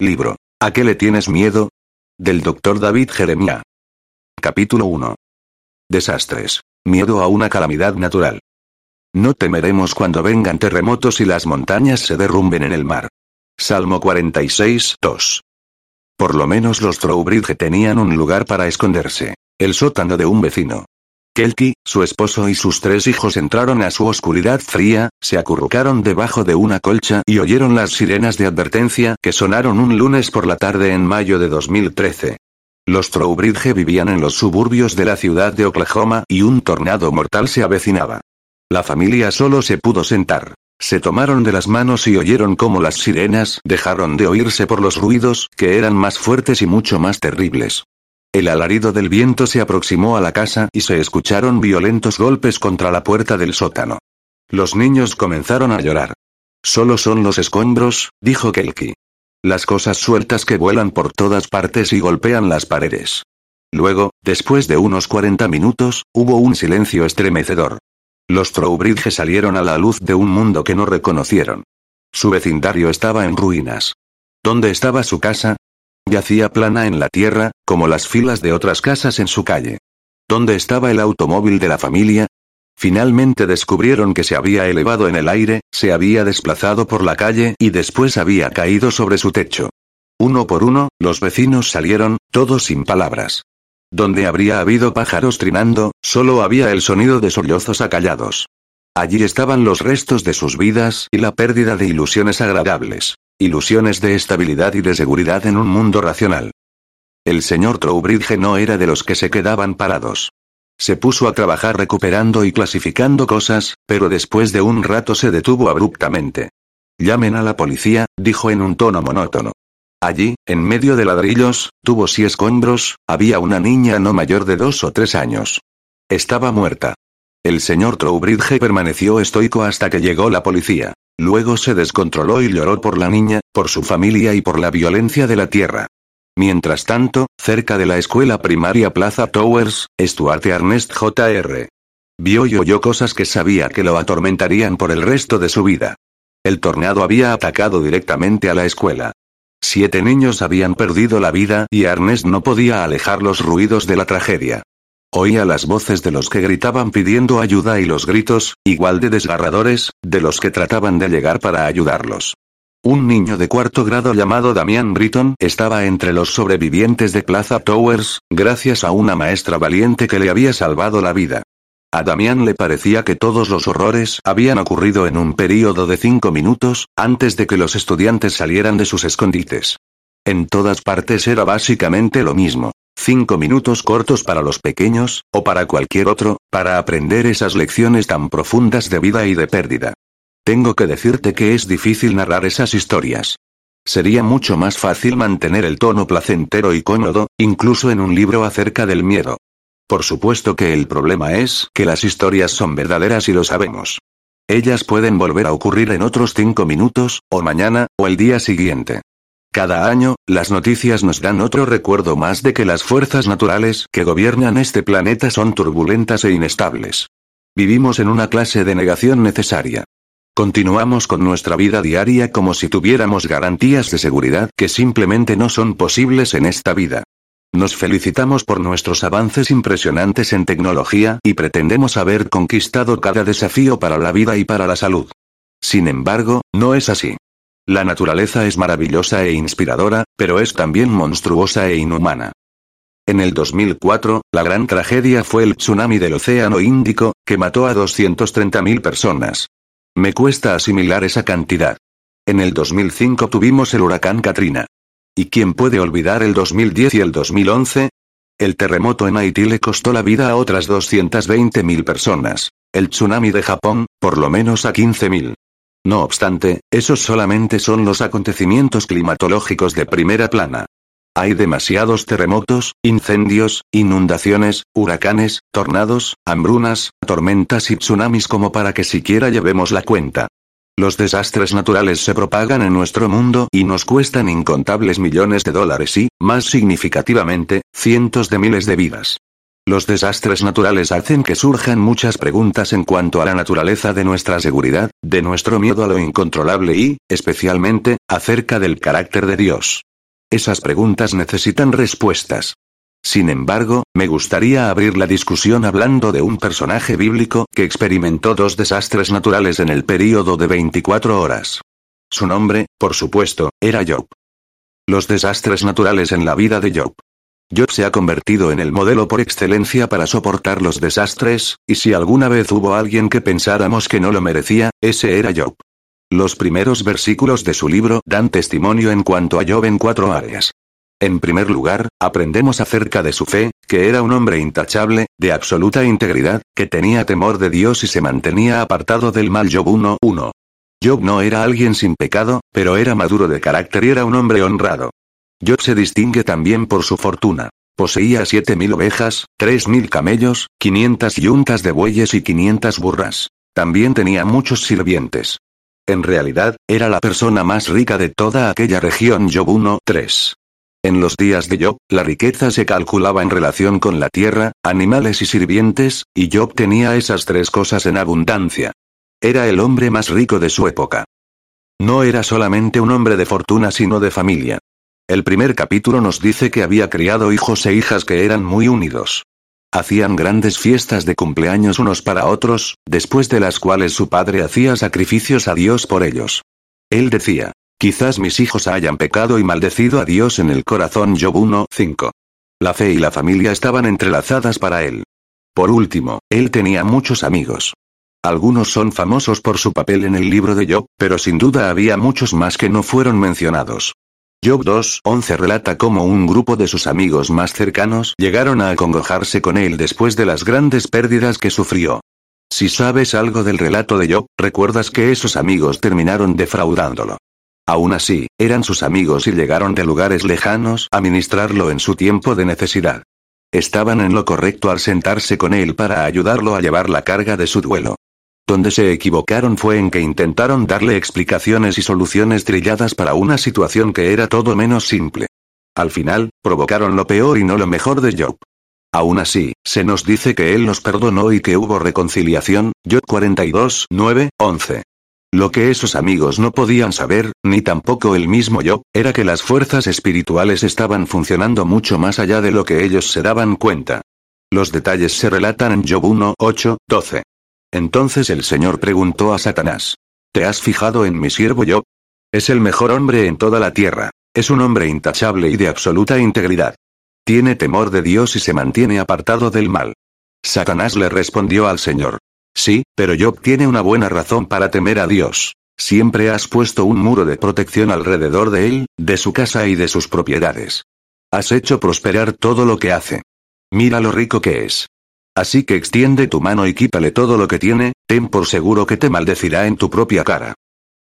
Libro. ¿A qué le tienes miedo? Del Dr. David Jeremiah. Capítulo 1. Desastres. Miedo a una calamidad natural. No temeremos cuando vengan terremotos y las montañas se derrumben en el mar. Salmo 46, 2. Por lo menos los Trowbridge tenían un lugar para esconderse. El sótano de un vecino. Kelky, su esposo y sus tres hijos entraron a su oscuridad fría, se acurrucaron debajo de una colcha y oyeron las sirenas de advertencia que sonaron un lunes por la tarde en mayo de 2013. Los Trowbridge vivían en los suburbios de la ciudad de Oklahoma y un tornado mortal se avecinaba. La familia solo se pudo sentar. Se tomaron de las manos y oyeron cómo las sirenas dejaron de oírse por los ruidos, que eran más fuertes y mucho más terribles. El alarido del viento se aproximó a la casa y se escucharon violentos golpes contra la puerta del sótano. Los niños comenzaron a llorar. Solo son los escombros, dijo Kelky. Las cosas sueltas que vuelan por todas partes y golpean las paredes. Luego, después de unos 40 minutos, hubo un silencio estremecedor. Los Trowbridge salieron a la luz de un mundo que no reconocieron. Su vecindario estaba en ruinas. ¿Dónde estaba su casa? Yacía plana en la tierra, como las filas de otras casas en su calle. ¿Dónde estaba el automóvil de la familia? Finalmente descubrieron que se había elevado en el aire, se había desplazado por la calle y después había caído sobre su techo. Uno por uno, los vecinos salieron, todos sin palabras. Donde habría habido pájaros trinando, solo había el sonido de sollozos acallados. Allí estaban los restos de sus vidas y la pérdida de ilusiones agradables. Ilusiones de estabilidad y de seguridad en un mundo racional. El señor Trowbridge no era de los que se quedaban parados. Se puso a trabajar recuperando y clasificando cosas, pero después de un rato se detuvo abruptamente. Llamen a la policía, dijo en un tono monótono. Allí, en medio de ladrillos, tubos y escombros, había una niña no mayor de dos o tres años. Estaba muerta. El señor Trowbridge permaneció estoico hasta que llegó la policía. Luego se descontroló y lloró por la niña, por su familia y por la violencia de la tierra. Mientras tanto, cerca de la escuela primaria Plaza Towers, Stuart Ernest Jr. Vio y oyó cosas que sabía que lo atormentarían por el resto de su vida. El tornado había atacado directamente a la escuela. Siete niños habían perdido la vida y Ernest no podía alejar los ruidos de la tragedia. Oía las voces de los que gritaban pidiendo ayuda y los gritos, igual de desgarradores, de los que trataban de llegar para ayudarlos. Un niño de cuarto grado llamado Damian Britton estaba entre los sobrevivientes de Plaza Towers, gracias a una maestra valiente que le había salvado la vida. A Damian le parecía que todos los horrores habían ocurrido en un período de cinco minutos, antes de que los estudiantes salieran de sus escondites. En todas partes era básicamente lo mismo. Cinco minutos cortos para los pequeños, o para cualquier otro, para aprender esas lecciones tan profundas de vida y de pérdida. Tengo que decirte que es difícil narrar esas historias. Sería mucho más fácil mantener el tono placentero y cómodo, incluso en un libro acerca del miedo. Por supuesto que el problema es que las historias son verdaderas y lo sabemos. Ellas pueden volver a ocurrir en otros cinco minutos, o mañana, o el día siguiente. Cada año, las noticias nos dan otro recuerdo más de que las fuerzas naturales que gobiernan este planeta son turbulentas e inestables. Vivimos en una clase de negación necesaria. Continuamos con nuestra vida diaria como si tuviéramos garantías de seguridad que simplemente no son posibles en esta vida. Nos felicitamos por nuestros avances impresionantes en tecnología y pretendemos haber conquistado cada desafío para la vida y para la salud. Sin embargo, no es así. La naturaleza es maravillosa e inspiradora, pero es también monstruosa e inhumana. En el 2004, la gran tragedia fue el tsunami del Océano Índico, que mató a 230.000 personas. Me cuesta asimilar esa cantidad. En el 2005 tuvimos el huracán Katrina. ¿Y quién puede olvidar el 2010 y el 2011? El terremoto en Haití le costó la vida a otras 220.000 personas. El tsunami de Japón, por lo menos a 15.000. No obstante, esos solamente son los acontecimientos climatológicos de primera plana. Hay demasiados terremotos, incendios, inundaciones, huracanes, tornados, hambrunas, tormentas y tsunamis como para que siquiera llevemos la cuenta. Los desastres naturales se propagan en nuestro mundo y nos cuestan incontables millones de dólares y, más significativamente, cientos de miles de vidas. Los desastres naturales hacen que surjan muchas preguntas en cuanto a la naturaleza de nuestra seguridad, de nuestro miedo a lo incontrolable y, especialmente, acerca del carácter de Dios. Esas preguntas necesitan respuestas. Sin embargo, me gustaría abrir la discusión hablando de un personaje bíblico que experimentó dos desastres naturales en el período de 24 horas. Su nombre, por supuesto, era Job. Los desastres naturales en la vida de Job. Job se ha convertido en el modelo por excelencia para soportar los desastres, y si alguna vez hubo alguien que pensáramos que no lo merecía, ese era Job. Los primeros versículos de su libro dan testimonio en cuanto a Job en cuatro áreas. En primer lugar, aprendemos acerca de su fe, que era un hombre intachable, de absoluta integridad, que tenía temor de Dios y se mantenía apartado del mal. Job 1.1. Job no era alguien sin pecado, pero era maduro de carácter y era un hombre honrado. Job se distingue también por su fortuna. Poseía siete mil ovejas, tres mil camellos, quinientas yuntas de bueyes y quinientas burras. También tenía muchos sirvientes. En realidad, era la persona más rica de toda aquella región. Job 1.3. En los días de Job, la riqueza se calculaba en relación con la tierra, animales y sirvientes, y Job tenía esas tres cosas en abundancia. Era el hombre más rico de su época. No era solamente un hombre de fortuna sino de familia. El primer capítulo nos dice que había criado hijos e hijas que eran muy unidos. Hacían grandes fiestas de cumpleaños unos para otros, después de las cuales su padre hacía sacrificios a Dios por ellos. Él decía, Quizás mis hijos hayan pecado y maldecido a Dios en el corazón. Job 1.5. La fe y la familia estaban entrelazadas para él. Por último, él tenía muchos amigos. Algunos son famosos por su papel en el libro de Job, pero sin duda había muchos más que no fueron mencionados. Job 2.11 relata cómo un grupo de sus amigos más cercanos llegaron a acongojarse con él después de las grandes pérdidas que sufrió. Si sabes algo del relato de Job, recuerdas que esos amigos terminaron defraudándolo. Aún así, eran sus amigos y llegaron de lugares lejanos a ministrarlo en su tiempo de necesidad. Estaban en lo correcto al sentarse con él para ayudarlo a llevar la carga de su duelo. Donde se equivocaron fue en que intentaron darle explicaciones y soluciones trilladas para una situación que era todo menos simple. Al final, provocaron lo peor y no lo mejor de Job. Aún así, se nos dice que él nos perdonó y que hubo reconciliación, Job 42, 9, 11. Lo que esos amigos no podían saber, ni tampoco el mismo yo, era que las fuerzas espirituales estaban funcionando mucho más allá de lo que ellos se daban cuenta. Los detalles se relatan en Job 1, 8, 12. Entonces el Señor preguntó a Satanás. ¿Te has fijado en mi siervo Job? Es el mejor hombre en toda la tierra. Es un hombre intachable y de absoluta integridad. Tiene temor de Dios y se mantiene apartado del mal. Satanás le respondió al Señor. Sí, pero Job tiene una buena razón para temer a Dios. Siempre has puesto un muro de protección alrededor de él, de su casa y de sus propiedades. Has hecho prosperar todo lo que hace. Mira lo rico que es. Así que extiende tu mano y quítale todo lo que tiene, ten por seguro que te maldecirá en tu propia cara.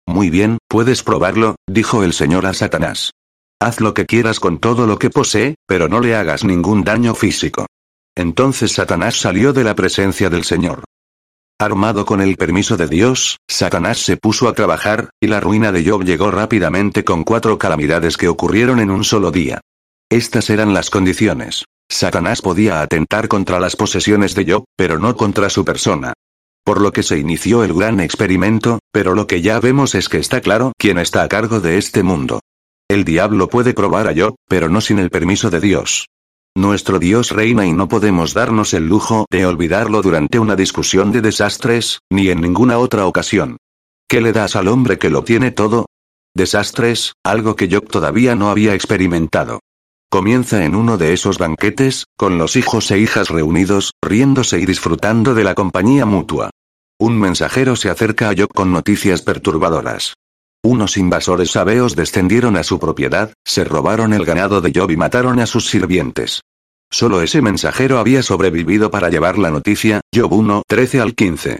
Muy bien, puedes probarlo, dijo el Señor a Satanás. Haz lo que quieras con todo lo que posee, pero no le hagas ningún daño físico. Entonces Satanás salió de la presencia del Señor. Armado con el permiso de Dios, Satanás se puso a trabajar, y la ruina de Job llegó rápidamente con cuatro calamidades que ocurrieron en un solo día. Estas eran las condiciones. Satanás podía atentar contra las posesiones de Job, pero no contra su persona. Por lo que se inició el gran experimento, pero lo que ya vemos es que está claro quién está a cargo de este mundo. El diablo puede probar a Job, pero no sin el permiso de Dios. Nuestro Dios reina y no podemos darnos el lujo de olvidarlo durante una discusión de desastres, ni en ninguna otra ocasión. ¿Qué le das al hombre que lo tiene todo? Desastres, algo que yo todavía no había experimentado. Comienza en uno de esos banquetes, con los hijos e hijas reunidos, riéndose y disfrutando de la compañía mutua. Un mensajero se acerca a Job con noticias perturbadoras. Unos invasores sabeos descendieron a su propiedad, se robaron el ganado de Job y mataron a sus sirvientes. Solo ese mensajero había sobrevivido para llevar la noticia, Job 1, 13 al 15.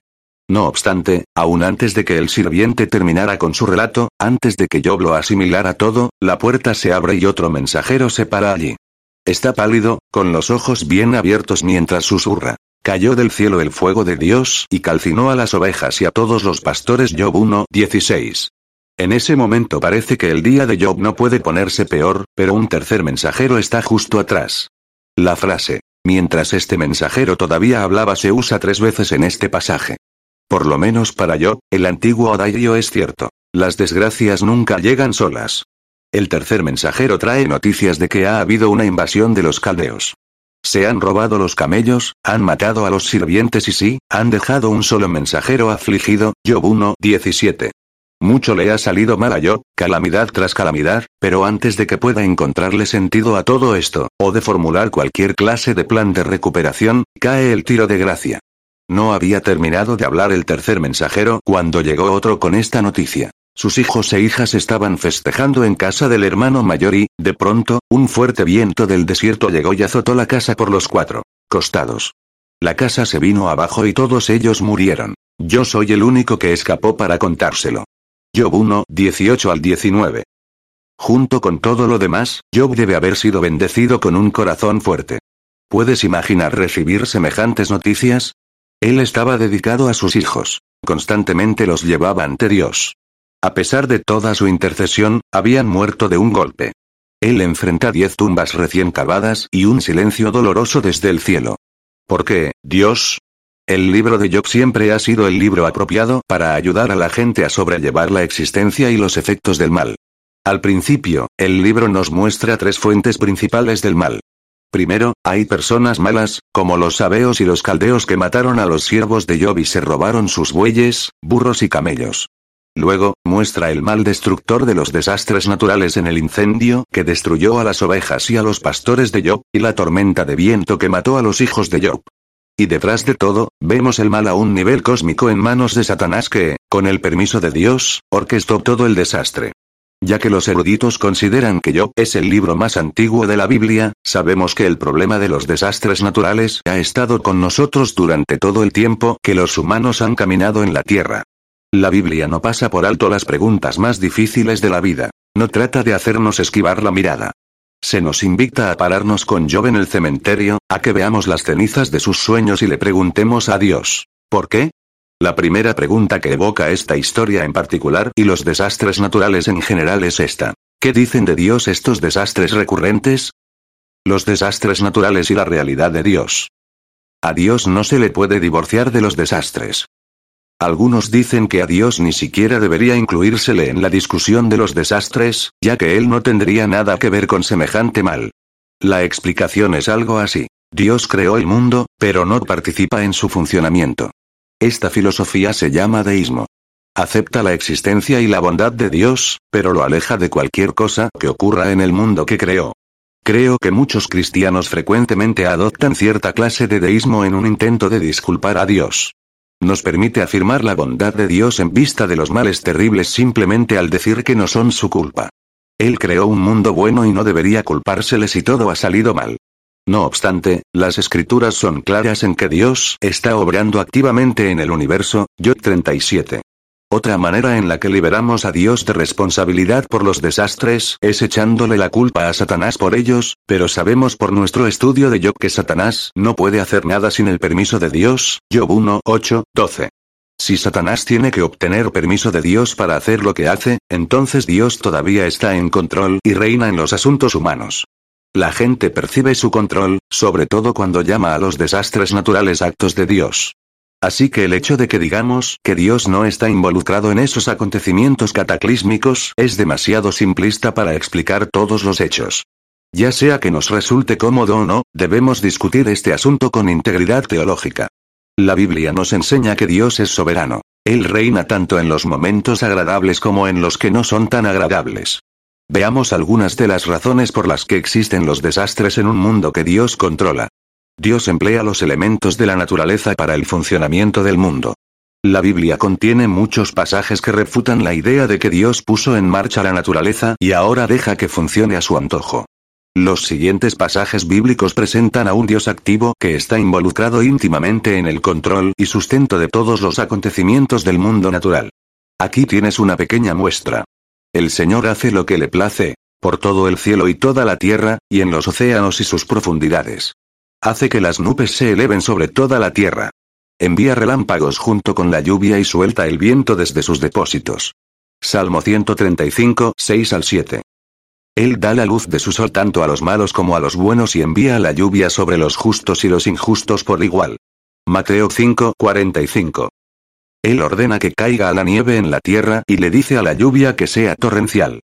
No obstante, aún antes de que el sirviente terminara con su relato, antes de que Job lo asimilara todo, la puerta se abre y otro mensajero se para allí. Está pálido, con los ojos bien abiertos mientras susurra. Cayó del cielo el fuego de Dios y calcinó a las ovejas y a todos los pastores Job 1, 16. En ese momento parece que el día de Job no puede ponerse peor, pero un tercer mensajero está justo atrás. La frase, mientras este mensajero todavía hablaba se usa tres veces en este pasaje. Por lo menos para Job, el antiguo adagio es cierto. Las desgracias nunca llegan solas. El tercer mensajero trae noticias de que ha habido una invasión de los caldeos. Se han robado los camellos, han matado a los sirvientes y sí, han dejado un solo mensajero afligido, Job 1, 17. Mucho le ha salido mal a Job, calamidad tras calamidad, pero antes de que pueda encontrarle sentido a todo esto, o de formular cualquier clase de plan de recuperación, cae el tiro de gracia. No había terminado de hablar el tercer mensajero cuando llegó otro con esta noticia. Sus hijos e hijas estaban festejando en casa del hermano mayor y, de pronto, un fuerte viento del desierto llegó y azotó la casa por los cuatro costados. La casa se vino abajo y todos ellos murieron. Yo soy el único que escapó para contárselo. Job 1, 18 al 19. Junto con todo lo demás, Job debe haber sido bendecido con un corazón fuerte. ¿Puedes imaginar recibir semejantes noticias? Él estaba dedicado a sus hijos. Constantemente los llevaba ante Dios. A pesar de toda su intercesión, habían muerto de un golpe. Él enfrenta diez tumbas recién cavadas y un silencio doloroso desde el cielo. ¿Por qué, Dios? El libro de Job siempre ha sido el libro apropiado para ayudar a la gente a sobrellevar la existencia y los efectos del mal. Al principio, el libro nos muestra tres fuentes principales del mal. Primero, hay personas malas, como los sabeos y los caldeos que mataron a los siervos de Job y se robaron sus bueyes, burros y camellos. Luego, muestra el mal destructor de los desastres naturales en el incendio que destruyó a las ovejas y a los pastores de Job, y la tormenta de viento que mató a los hijos de Job. Y detrás de todo, vemos el mal a un nivel cósmico en manos de Satanás que, con el permiso de Dios, orquestó todo el desastre. Ya que los eruditos consideran que Job es el libro más antiguo de la Biblia, sabemos que el problema de los desastres naturales ha estado con nosotros durante todo el tiempo que los humanos han caminado en la tierra. La Biblia no pasa por alto las preguntas más difíciles de la vida. No trata de hacernos esquivar la mirada. Se nos invita a pararnos con Job en el cementerio, a que veamos las cenizas de sus sueños y le preguntemos a Dios. ¿Por qué? La primera pregunta que evoca esta historia en particular y los desastres naturales en general es esta. ¿Qué dicen de Dios estos desastres recurrentes? Los desastres naturales y la realidad de Dios. A Dios no se le puede divorciar de los desastres. Algunos dicen que a Dios ni siquiera debería incluírsele en la discusión de los desastres, ya que él no tendría nada que ver con semejante mal. La explicación es algo así. Dios creó el mundo, pero no participa en su funcionamiento. Esta filosofía se llama deísmo. Acepta la existencia y la bondad de Dios, pero lo aleja de cualquier cosa que ocurra en el mundo que creó. Creo que muchos cristianos frecuentemente adoptan cierta clase de deísmo en un intento de disculpar a Dios. Nos permite afirmar la bondad de Dios en vista de los males terribles simplemente al decir que no son su culpa. Él creó un mundo bueno y no debería culpársele si todo ha salido mal. No obstante, las escrituras son claras en que Dios está obrando activamente en el universo, Yo 37. Otra manera en la que liberamos a Dios de responsabilidad por los desastres es echándole la culpa a Satanás por ellos, pero sabemos por nuestro estudio de Job que Satanás no puede hacer nada sin el permiso de Dios, Job 1, 8, 12. Si Satanás tiene que obtener permiso de Dios para hacer lo que hace, entonces Dios todavía está en control y reina en los asuntos humanos. La gente percibe su control, sobre todo cuando llama a los desastres naturales actos de Dios. Así que el hecho de que digamos que Dios no está involucrado en esos acontecimientos cataclísmicos es demasiado simplista para explicar todos los hechos. Ya sea que nos resulte cómodo o no, debemos discutir este asunto con integridad teológica. La Biblia nos enseña que Dios es soberano. Él reina tanto en los momentos agradables como en los que no son tan agradables. Veamos algunas de las razones por las que existen los desastres en un mundo que Dios controla. Dios emplea los elementos de la naturaleza para el funcionamiento del mundo. La Biblia contiene muchos pasajes que refutan la idea de que Dios puso en marcha la naturaleza y ahora deja que funcione a su antojo. Los siguientes pasajes bíblicos presentan a un Dios activo que está involucrado íntimamente en el control y sustento de todos los acontecimientos del mundo natural. Aquí tienes una pequeña muestra. El Señor hace lo que le place, por todo el cielo y toda la tierra, y en los océanos y sus profundidades. Hace que las nubes se eleven sobre toda la tierra. Envía relámpagos junto con la lluvia y suelta el viento desde sus depósitos. Salmo 135, 6 al 7. Él da la luz de su sol tanto a los malos como a los buenos y envía la lluvia sobre los justos y los injustos por igual. Mateo 5, 45. Él ordena que caiga la nieve en la tierra y le dice a la lluvia que sea torrencial.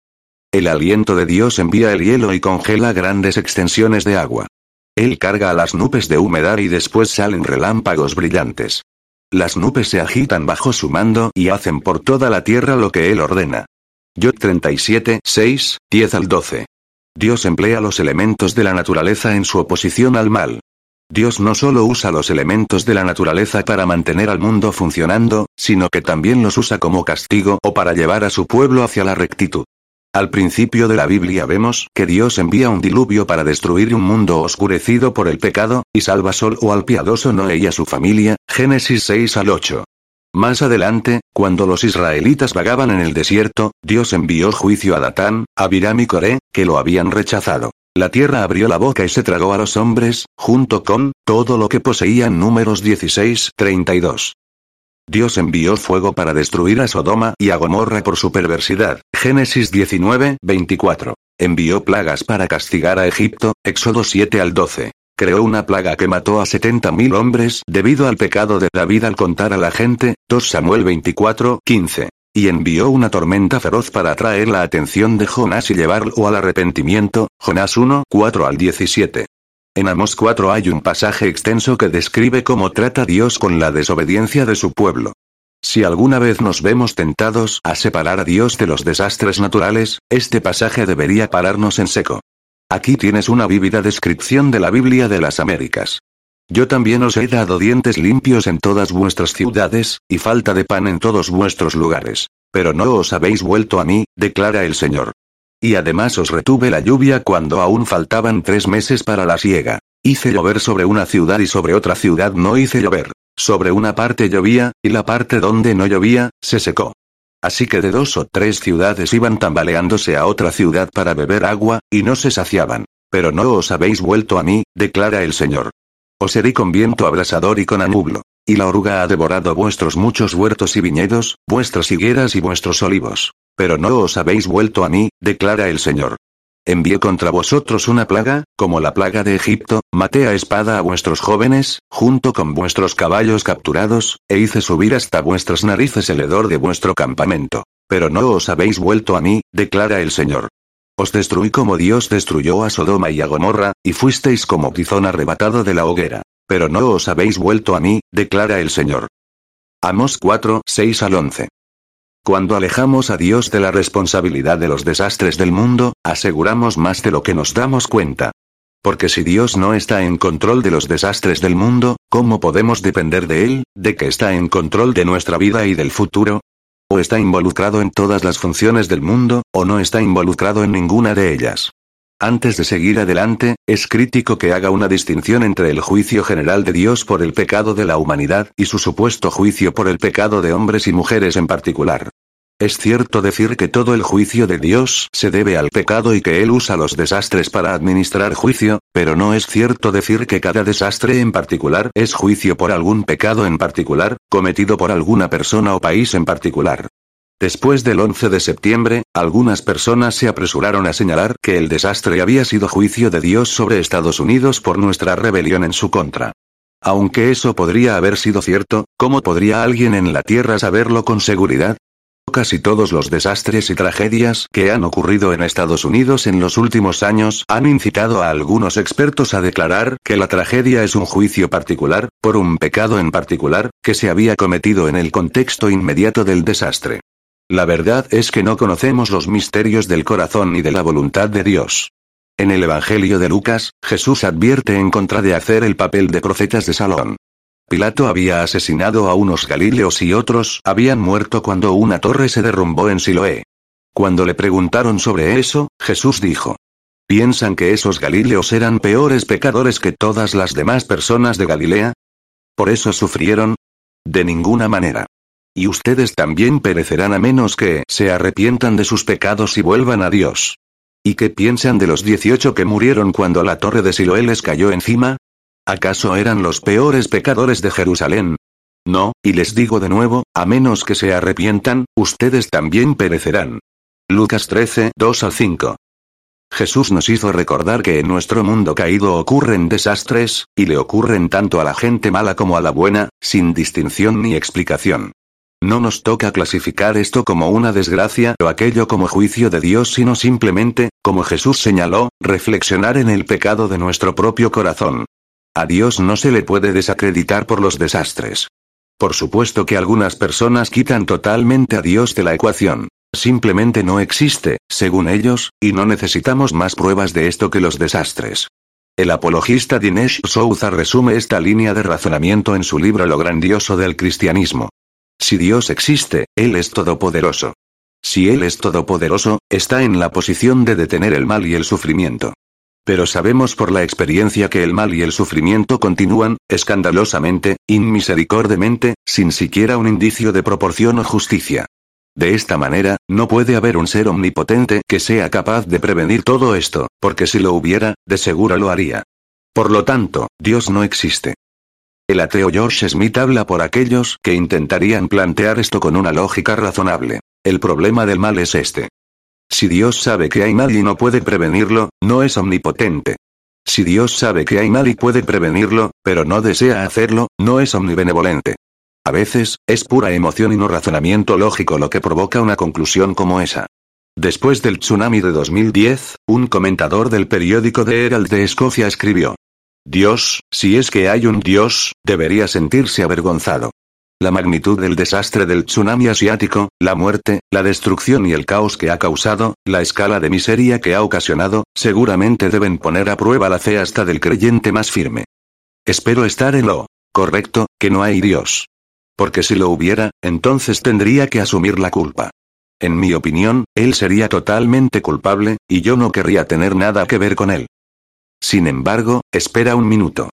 El aliento de Dios envía el hielo y congela grandes extensiones de agua. Él carga a las nubes de humedad y después salen relámpagos brillantes. Las nubes se agitan bajo su mando y hacen por toda la tierra lo que él ordena. Yo 37, 6, 10 al 12. Dios emplea los elementos de la naturaleza en su oposición al mal. Dios no solo usa los elementos de la naturaleza para mantener al mundo funcionando, sino que también los usa como castigo o para llevar a su pueblo hacia la rectitud. Al principio de la Biblia vemos que Dios envía un diluvio para destruir un mundo oscurecido por el pecado, y salva solo al piadoso Noé y a su familia, Génesis 6 al 8. Más adelante, cuando los israelitas vagaban en el desierto, Dios envió juicio a Datán, Abiram y Coré, que lo habían rechazado. La tierra abrió la boca y se tragó a los hombres, junto con todo lo que poseían. Números 16, 32. Dios envió fuego para destruir a Sodoma y a Gomorra por su perversidad. Génesis 19, 24. Envió plagas para castigar a Egipto. Éxodo 7 al 12. Creó una plaga que mató a 70.000 hombres debido al pecado de David al contar a la gente. 2 Samuel 24, 15. Y envió una tormenta feroz para atraer la atención de Jonás y llevarlo al arrepentimiento. Jonás 1, 4 al 17. En Amos 4 hay un pasaje extenso que describe cómo trata Dios con la desobediencia de su pueblo. Si alguna vez nos vemos tentados a separar a Dios de los desastres naturales, este pasaje debería pararnos en seco. Aquí tienes una vívida descripción de la Biblia de las Américas. Yo también os he dado dientes limpios en todas vuestras ciudades, y falta de pan en todos vuestros lugares. Pero no os habéis vuelto a mí, declara el Señor. Y además os retuve la lluvia cuando aún faltaban tres meses para la siega. Hice llover sobre una ciudad y sobre otra ciudad no hice llover. Sobre una parte llovía, y la parte donde no llovía, se secó. Así que de dos o tres ciudades iban tambaleándose a otra ciudad para beber agua, y no se saciaban. Pero no os habéis vuelto a mí, declara el Señor. Os herí con viento abrasador y con anublo. Y la oruga ha devorado vuestros muchos huertos y viñedos, vuestras higueras y vuestros olivos. Pero no os habéis vuelto a mí, declara el Señor. Envié contra vosotros una plaga, como la plaga de Egipto, maté a espada a vuestros jóvenes, junto con vuestros caballos capturados, e hice subir hasta vuestras narices el hedor de vuestro campamento. Pero no os habéis vuelto a mí, declara el Señor. Os destruí como Dios destruyó a Sodoma y a Gomorra, y fuisteis como tizón arrebatado de la hoguera. Pero no os habéis vuelto a mí, declara el Señor. Amos 4, 6 al 11. Cuando alejamos a Dios de la responsabilidad de los desastres del mundo, aseguramos más de lo que nos damos cuenta. Porque si Dios no está en control de los desastres del mundo, ¿cómo podemos depender de Él, de que está en control de nuestra vida y del futuro? ¿O está involucrado en todas las funciones del mundo, o no está involucrado en ninguna de ellas? Antes de seguir adelante, es crítico que haga una distinción entre el juicio general de Dios por el pecado de la humanidad y su supuesto juicio por el pecado de hombres y mujeres en particular. Es cierto decir que todo el juicio de Dios se debe al pecado y que Él usa los desastres para administrar juicio, pero no es cierto decir que cada desastre en particular es juicio por algún pecado en particular, cometido por alguna persona o país en particular. Después del 11 de septiembre, algunas personas se apresuraron a señalar que el desastre había sido juicio de Dios sobre Estados Unidos por nuestra rebelión en su contra. Aunque eso podría haber sido cierto, ¿cómo podría alguien en la Tierra saberlo con seguridad? Casi todos los desastres y tragedias que han ocurrido en Estados Unidos en los últimos años han incitado a algunos expertos a declarar que la tragedia es un juicio particular, por un pecado en particular, que se había cometido en el contexto inmediato del desastre. La verdad es que no conocemos los misterios del corazón y de la voluntad de Dios. En el Evangelio de Lucas, Jesús advierte en contra de hacer el papel de profetas de Salón. Pilato había asesinado a unos galileos y otros habían muerto cuando una torre se derrumbó en Siloé. Cuando le preguntaron sobre eso, Jesús dijo, ¿Piensan que esos galileos eran peores pecadores que todas las demás personas de Galilea? ¿Por eso sufrieron? De ninguna manera. Y ustedes también perecerán a menos que se arrepientan de sus pecados y vuelvan a Dios. ¿Y qué piensan de los 18 que murieron cuando la torre de Siloé les cayó encima? ¿Acaso eran los peores pecadores de Jerusalén? No, y les digo de nuevo, a menos que se arrepientan, ustedes también perecerán. Lucas 13, 2 al 5. Jesús nos hizo recordar que en nuestro mundo caído ocurren desastres, y le ocurren tanto a la gente mala como a la buena, sin distinción ni explicación. No nos toca clasificar esto como una desgracia o aquello como juicio de Dios, sino simplemente, como Jesús señaló, reflexionar en el pecado de nuestro propio corazón. A Dios no se le puede desacreditar por los desastres. Por supuesto que algunas personas quitan totalmente a Dios de la ecuación. Simplemente no existe, según ellos, y no necesitamos más pruebas de esto que los desastres. El apologista Dinesh Souza resume esta línea de razonamiento en su libro Lo grandioso del cristianismo. Si Dios existe, Él es todopoderoso. Si Él es todopoderoso, está en la posición de detener el mal y el sufrimiento. Pero sabemos por la experiencia que el mal y el sufrimiento continúan, escandalosamente, inmisericordemente, sin siquiera un indicio de proporción o justicia. De esta manera, no puede haber un ser omnipotente que sea capaz de prevenir todo esto, porque si lo hubiera, de seguro lo haría. Por lo tanto, Dios no existe. El ateo George Smith habla por aquellos que intentarían plantear esto con una lógica razonable. El problema del mal es este. Si Dios sabe que hay mal y no puede prevenirlo, no es omnipotente. Si Dios sabe que hay mal y puede prevenirlo, pero no desea hacerlo, no es omnibenevolente. A veces, es pura emoción y no razonamiento lógico lo que provoca una conclusión como esa. Después del tsunami de 2010, un comentador del periódico The Herald de Escocia escribió. Dios, si es que hay un Dios, debería sentirse avergonzado. La magnitud del desastre del tsunami asiático, la muerte, la destrucción y el caos que ha causado, la escala de miseria que ha ocasionado, seguramente deben poner a prueba la fe hasta del creyente más firme. Espero estar en lo correcto, que no hay Dios. Porque si lo hubiera, entonces tendría que asumir la culpa. En mi opinión, él sería totalmente culpable, y yo no querría tener nada que ver con él. Sin embargo, espera un minuto.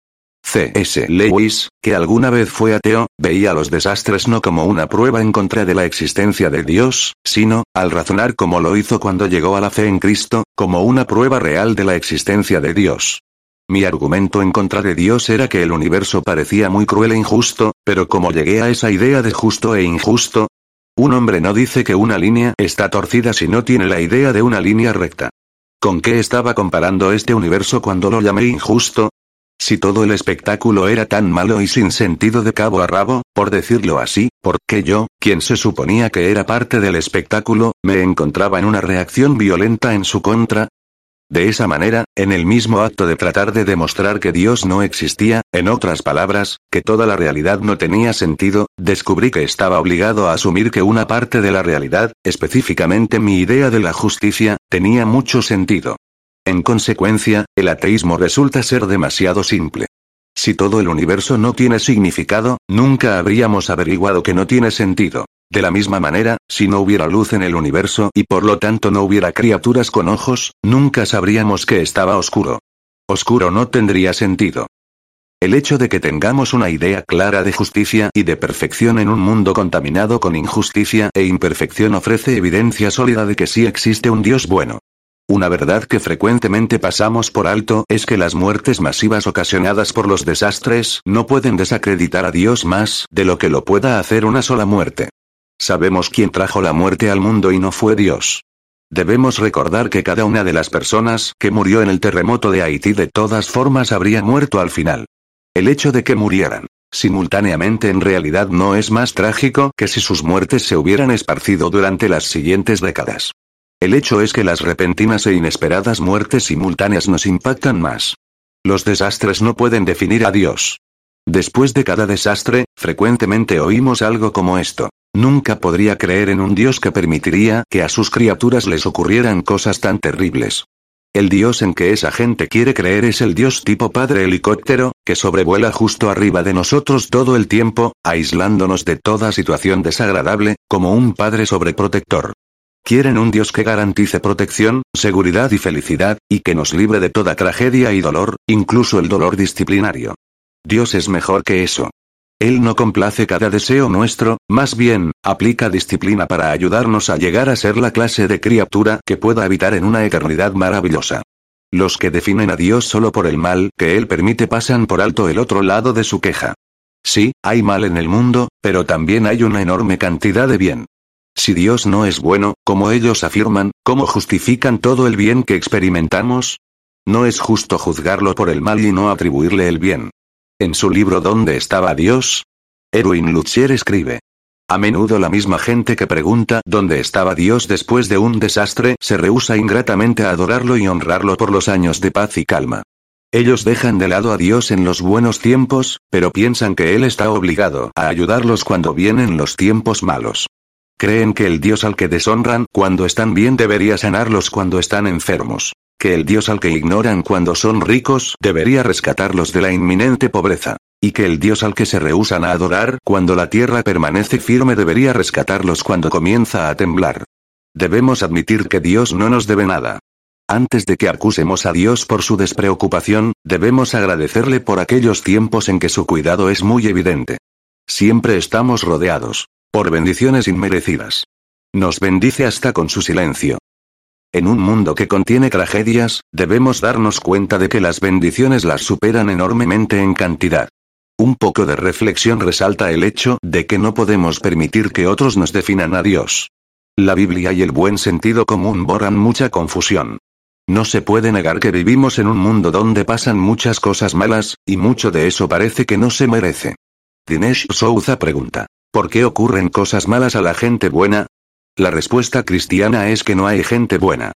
C.S. Lewis, que alguna vez fue ateo, veía los desastres no como una prueba en contra de la existencia de Dios, sino, al razonar como lo hizo cuando llegó a la fe en Cristo, como una prueba real de la existencia de Dios. Mi argumento en contra de Dios era que el universo parecía muy cruel e injusto, pero como llegué a esa idea de justo e injusto, un hombre no dice que una línea está torcida si no tiene la idea de una línea recta. ¿Con qué estaba comparando este universo cuando lo llamé injusto? Si todo el espectáculo era tan malo y sin sentido de cabo a rabo, por decirlo así, ¿por qué yo, quien se suponía que era parte del espectáculo, me encontraba en una reacción violenta en su contra? De esa manera, en el mismo acto de tratar de demostrar que Dios no existía, en otras palabras, que toda la realidad no tenía sentido, descubrí que estaba obligado a asumir que una parte de la realidad, específicamente mi idea de la justicia, tenía mucho sentido. En consecuencia, el ateísmo resulta ser demasiado simple. Si todo el universo no tiene significado, nunca habríamos averiguado que no tiene sentido. De la misma manera, si no hubiera luz en el universo y por lo tanto no hubiera criaturas con ojos, nunca sabríamos que estaba oscuro. Oscuro no tendría sentido. El hecho de que tengamos una idea clara de justicia y de perfección en un mundo contaminado con injusticia e imperfección ofrece evidencia sólida de que sí existe un Dios bueno. Una verdad que frecuentemente pasamos por alto es que las muertes masivas ocasionadas por los desastres no pueden desacreditar a Dios más de lo que lo pueda hacer una sola muerte. Sabemos quién trajo la muerte al mundo y no fue Dios. Debemos recordar que cada una de las personas que murió en el terremoto de Haití de todas formas habría muerto al final. El hecho de que murieran simultáneamente en realidad no es más trágico que si sus muertes se hubieran esparcido durante las siguientes décadas. El hecho es que las repentinas e inesperadas muertes simultáneas nos impactan más. Los desastres no pueden definir a Dios. Después de cada desastre, frecuentemente oímos algo como esto. Nunca podría creer en un Dios que permitiría que a sus criaturas les ocurrieran cosas tan terribles. El Dios en que esa gente quiere creer es el Dios tipo Padre helicóptero, que sobrevuela justo arriba de nosotros todo el tiempo, aislándonos de toda situación desagradable, como un Padre sobreprotector. Quieren un Dios que garantice protección, seguridad y felicidad, y que nos libre de toda tragedia y dolor, incluso el dolor disciplinario. Dios es mejor que eso. Él no complace cada deseo nuestro, más bien, aplica disciplina para ayudarnos a llegar a ser la clase de criatura que pueda habitar en una eternidad maravillosa. Los que definen a Dios solo por el mal que Él permite pasan por alto el otro lado de su queja. Sí, hay mal en el mundo, pero también hay una enorme cantidad de bien. Si Dios no es bueno, como ellos afirman, ¿cómo justifican todo el bien que experimentamos? No es justo juzgarlo por el mal y no atribuirle el bien. En su libro ¿Dónde estaba Dios? Erwin Lutzier escribe. A menudo la misma gente que pregunta dónde estaba Dios después de un desastre se rehúsa ingratamente a adorarlo y honrarlo por los años de paz y calma. Ellos dejan de lado a Dios en los buenos tiempos, pero piensan que Él está obligado a ayudarlos cuando vienen los tiempos malos. Creen que el Dios al que deshonran cuando están bien debería sanarlos cuando están enfermos. Que el Dios al que ignoran cuando son ricos debería rescatarlos de la inminente pobreza. Y que el Dios al que se rehusan a adorar cuando la tierra permanece firme debería rescatarlos cuando comienza a temblar. Debemos admitir que Dios no nos debe nada. Antes de que acusemos a Dios por su despreocupación, debemos agradecerle por aquellos tiempos en que su cuidado es muy evidente. Siempre estamos rodeados por bendiciones inmerecidas. Nos bendice hasta con su silencio. En un mundo que contiene tragedias, debemos darnos cuenta de que las bendiciones las superan enormemente en cantidad. Un poco de reflexión resalta el hecho de que no podemos permitir que otros nos definan a Dios. La Biblia y el buen sentido común borran mucha confusión. No se puede negar que vivimos en un mundo donde pasan muchas cosas malas, y mucho de eso parece que no se merece. Dinesh Souza pregunta, ¿por qué ocurren cosas malas a la gente buena? La respuesta cristiana es que no hay gente buena.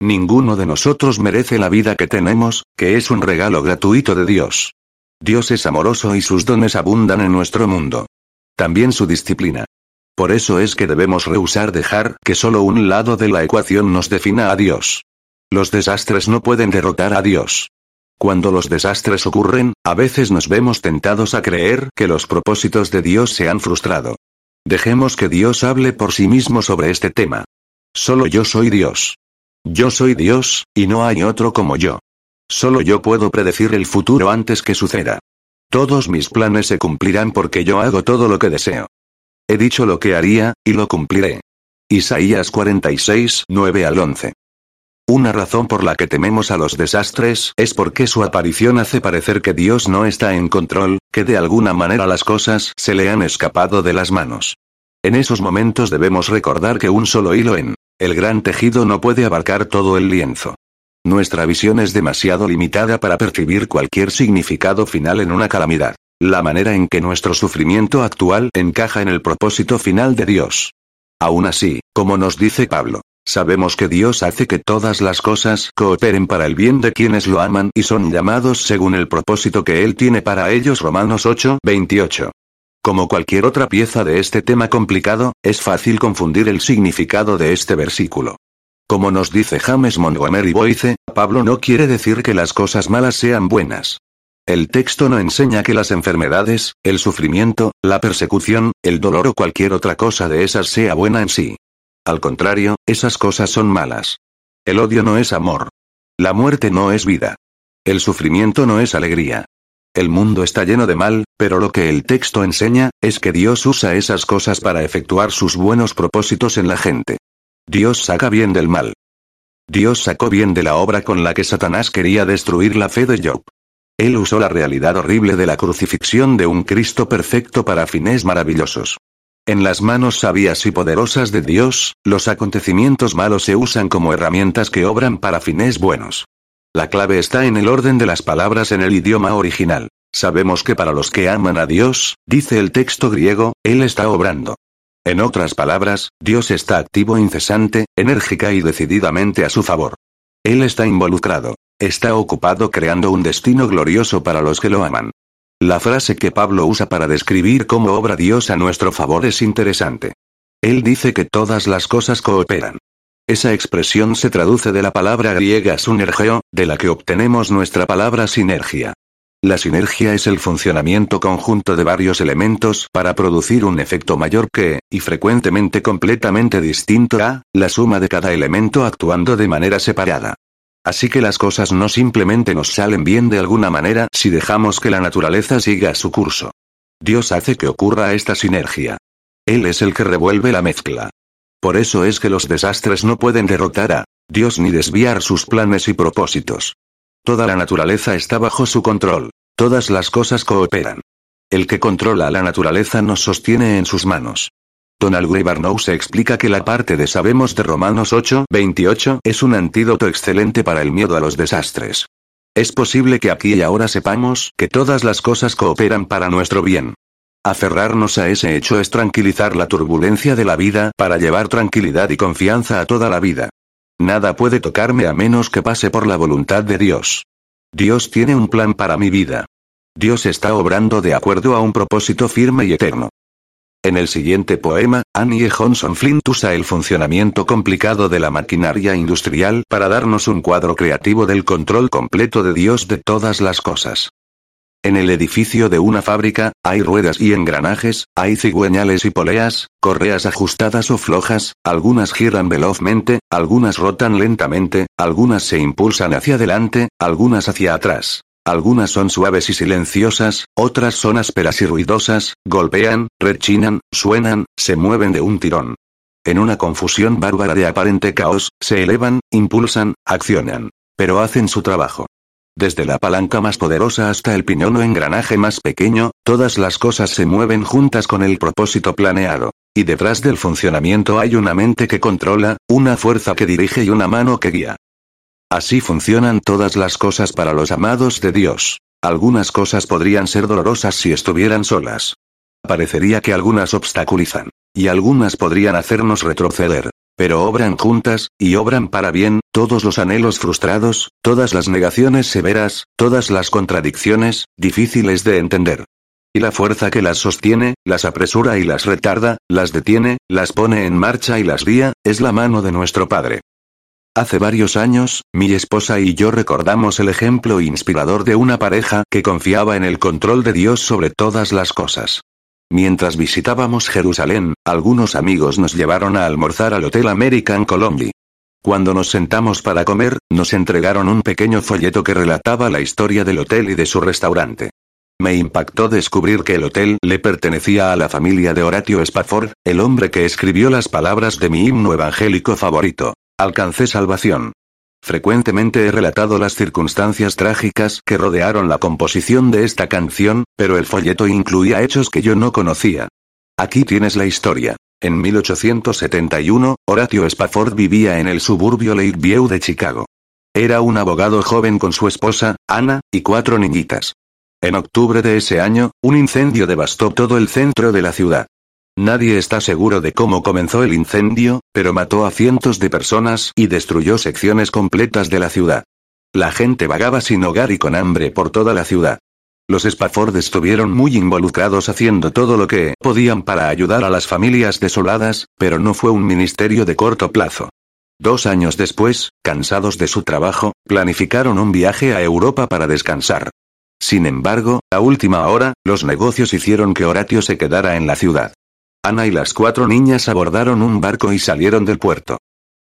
Ninguno de nosotros merece la vida que tenemos, que es un regalo gratuito de Dios. Dios es amoroso y sus dones abundan en nuestro mundo. También su disciplina. Por eso es que debemos rehusar dejar que solo un lado de la ecuación nos defina a Dios. Los desastres no pueden derrotar a Dios. Cuando los desastres ocurren, a veces nos vemos tentados a creer que los propósitos de Dios se han frustrado. Dejemos que Dios hable por sí mismo sobre este tema. Solo yo soy Dios. Yo soy Dios, y no hay otro como yo. Solo yo puedo predecir el futuro antes que suceda. Todos mis planes se cumplirán porque yo hago todo lo que deseo. He dicho lo que haría, y lo cumpliré. Isaías 46, 9 al 11. Una razón por la que tememos a los desastres es porque su aparición hace parecer que Dios no está en control, que de alguna manera las cosas se le han escapado de las manos. En esos momentos debemos recordar que un solo hilo en el gran tejido no puede abarcar todo el lienzo. Nuestra visión es demasiado limitada para percibir cualquier significado final en una calamidad. La manera en que nuestro sufrimiento actual encaja en el propósito final de Dios. Aún así, como nos dice Pablo, sabemos que Dios hace que todas las cosas cooperen para el bien de quienes lo aman y son llamados según el propósito que Él tiene para ellos. Romanos 8, 28. Como cualquier otra pieza de este tema complicado, es fácil confundir el significado de este versículo. Como nos dice James Montgomery Boyce, Pablo no quiere decir que las cosas malas sean buenas. El texto no enseña que las enfermedades, el sufrimiento, la persecución, el dolor o cualquier otra cosa de esas sea buena en sí. Al contrario, esas cosas son malas. El odio no es amor. La muerte no es vida. El sufrimiento no es alegría. El mundo está lleno de mal, pero lo que el texto enseña, es que Dios usa esas cosas para efectuar sus buenos propósitos en la gente. Dios saca bien del mal. Dios sacó bien de la obra con la que Satanás quería destruir la fe de Job. Él usó la realidad horrible de la crucifixión de un Cristo perfecto para fines maravillosos. En las manos sabias y poderosas de Dios, los acontecimientos malos se usan como herramientas que obran para fines buenos. La clave está en el orden de las palabras en el idioma original. Sabemos que para los que aman a Dios, dice el texto griego, Él está obrando. En otras palabras, Dios está activo incesante, enérgica y decididamente a su favor. Él está involucrado. Está ocupado creando un destino glorioso para los que lo aman. La frase que Pablo usa para describir cómo obra Dios a nuestro favor es interesante. Él dice que todas las cosas cooperan. Esa expresión se traduce de la palabra griega sunergeo, de la que obtenemos nuestra palabra sinergia. La sinergia es el funcionamiento conjunto de varios elementos para producir un efecto mayor que, y frecuentemente completamente distinto a, la suma de cada elemento actuando de manera separada. Así que las cosas no simplemente nos salen bien de alguna manera si dejamos que la naturaleza siga su curso. Dios hace que ocurra esta sinergia. Él es el que revuelve la mezcla. Por eso es que los desastres no pueden derrotar a Dios ni desviar sus planes y propósitos. Toda la naturaleza está bajo su control. Todas las cosas cooperan. El que controla la naturaleza nos sostiene en sus manos. Donald Gray se explica que la parte de Sabemos de Romanos 8, 28 es un antídoto excelente para el miedo a los desastres. Es posible que aquí y ahora sepamos que todas las cosas cooperan para nuestro bien. Aferrarnos a ese hecho es tranquilizar la turbulencia de la vida para llevar tranquilidad y confianza a toda la vida. Nada puede tocarme a menos que pase por la voluntad de Dios. Dios tiene un plan para mi vida. Dios está obrando de acuerdo a un propósito firme y eterno. En el siguiente poema, Annie Johnson Flint usa el funcionamiento complicado de la maquinaria industrial para darnos un cuadro creativo del control completo de Dios de todas las cosas. En el edificio de una fábrica, hay ruedas y engranajes, hay cigüeñales y poleas, correas ajustadas o flojas, algunas giran velozmente, algunas rotan lentamente, algunas se impulsan hacia adelante, algunas hacia atrás. Algunas son suaves y silenciosas, otras son ásperas y ruidosas, golpean, rechinan, suenan, se mueven de un tirón. En una confusión bárbara de aparente caos, se elevan, impulsan, accionan. Pero hacen su trabajo. Desde la palanca más poderosa hasta el piñón o engranaje más pequeño, todas las cosas se mueven juntas con el propósito planeado. Y detrás del funcionamiento hay una mente que controla, una fuerza que dirige y una mano que guía. Así funcionan todas las cosas para los amados de Dios. Algunas cosas podrían ser dolorosas si estuvieran solas. Parecería que algunas obstaculizan. Y algunas podrían hacernos retroceder. Pero obran juntas, y obran para bien, todos los anhelos frustrados, todas las negaciones severas, todas las contradicciones, difíciles de entender. Y la fuerza que las sostiene, las apresura y las retarda, las detiene, las pone en marcha y las guía, es la mano de nuestro Padre. Hace varios años, mi esposa y yo recordamos el ejemplo inspirador de una pareja que confiaba en el control de Dios sobre todas las cosas. Mientras visitábamos Jerusalén, algunos amigos nos llevaron a almorzar al Hotel American Colombi. Cuando nos sentamos para comer, nos entregaron un pequeño folleto que relataba la historia del hotel y de su restaurante. Me impactó descubrir que el hotel le pertenecía a la familia de Horatio Spafford, el hombre que escribió las palabras de mi himno evangélico favorito. Alcancé salvación. Frecuentemente he relatado las circunstancias trágicas que rodearon la composición de esta canción, pero el folleto incluía hechos que yo no conocía. Aquí tienes la historia. En 1871, Horatio Spafford vivía en el suburbio Lakeview de Chicago. Era un abogado joven con su esposa, Anna, y cuatro niñitas. En octubre de ese año, un incendio devastó todo el centro de la ciudad. Nadie está seguro de cómo comenzó el incendio, pero mató a cientos de personas y destruyó secciones completas de la ciudad. La gente vagaba sin hogar y con hambre por toda la ciudad. Los Spafford estuvieron muy involucrados haciendo todo lo que podían para ayudar a las familias desoladas, pero no fue un ministerio de corto plazo. Dos años después, cansados de su trabajo, planificaron un viaje a Europa para descansar. Sin embargo, a última hora, los negocios hicieron que Horatio se quedara en la ciudad. Ana y las cuatro niñas abordaron un barco y salieron del puerto.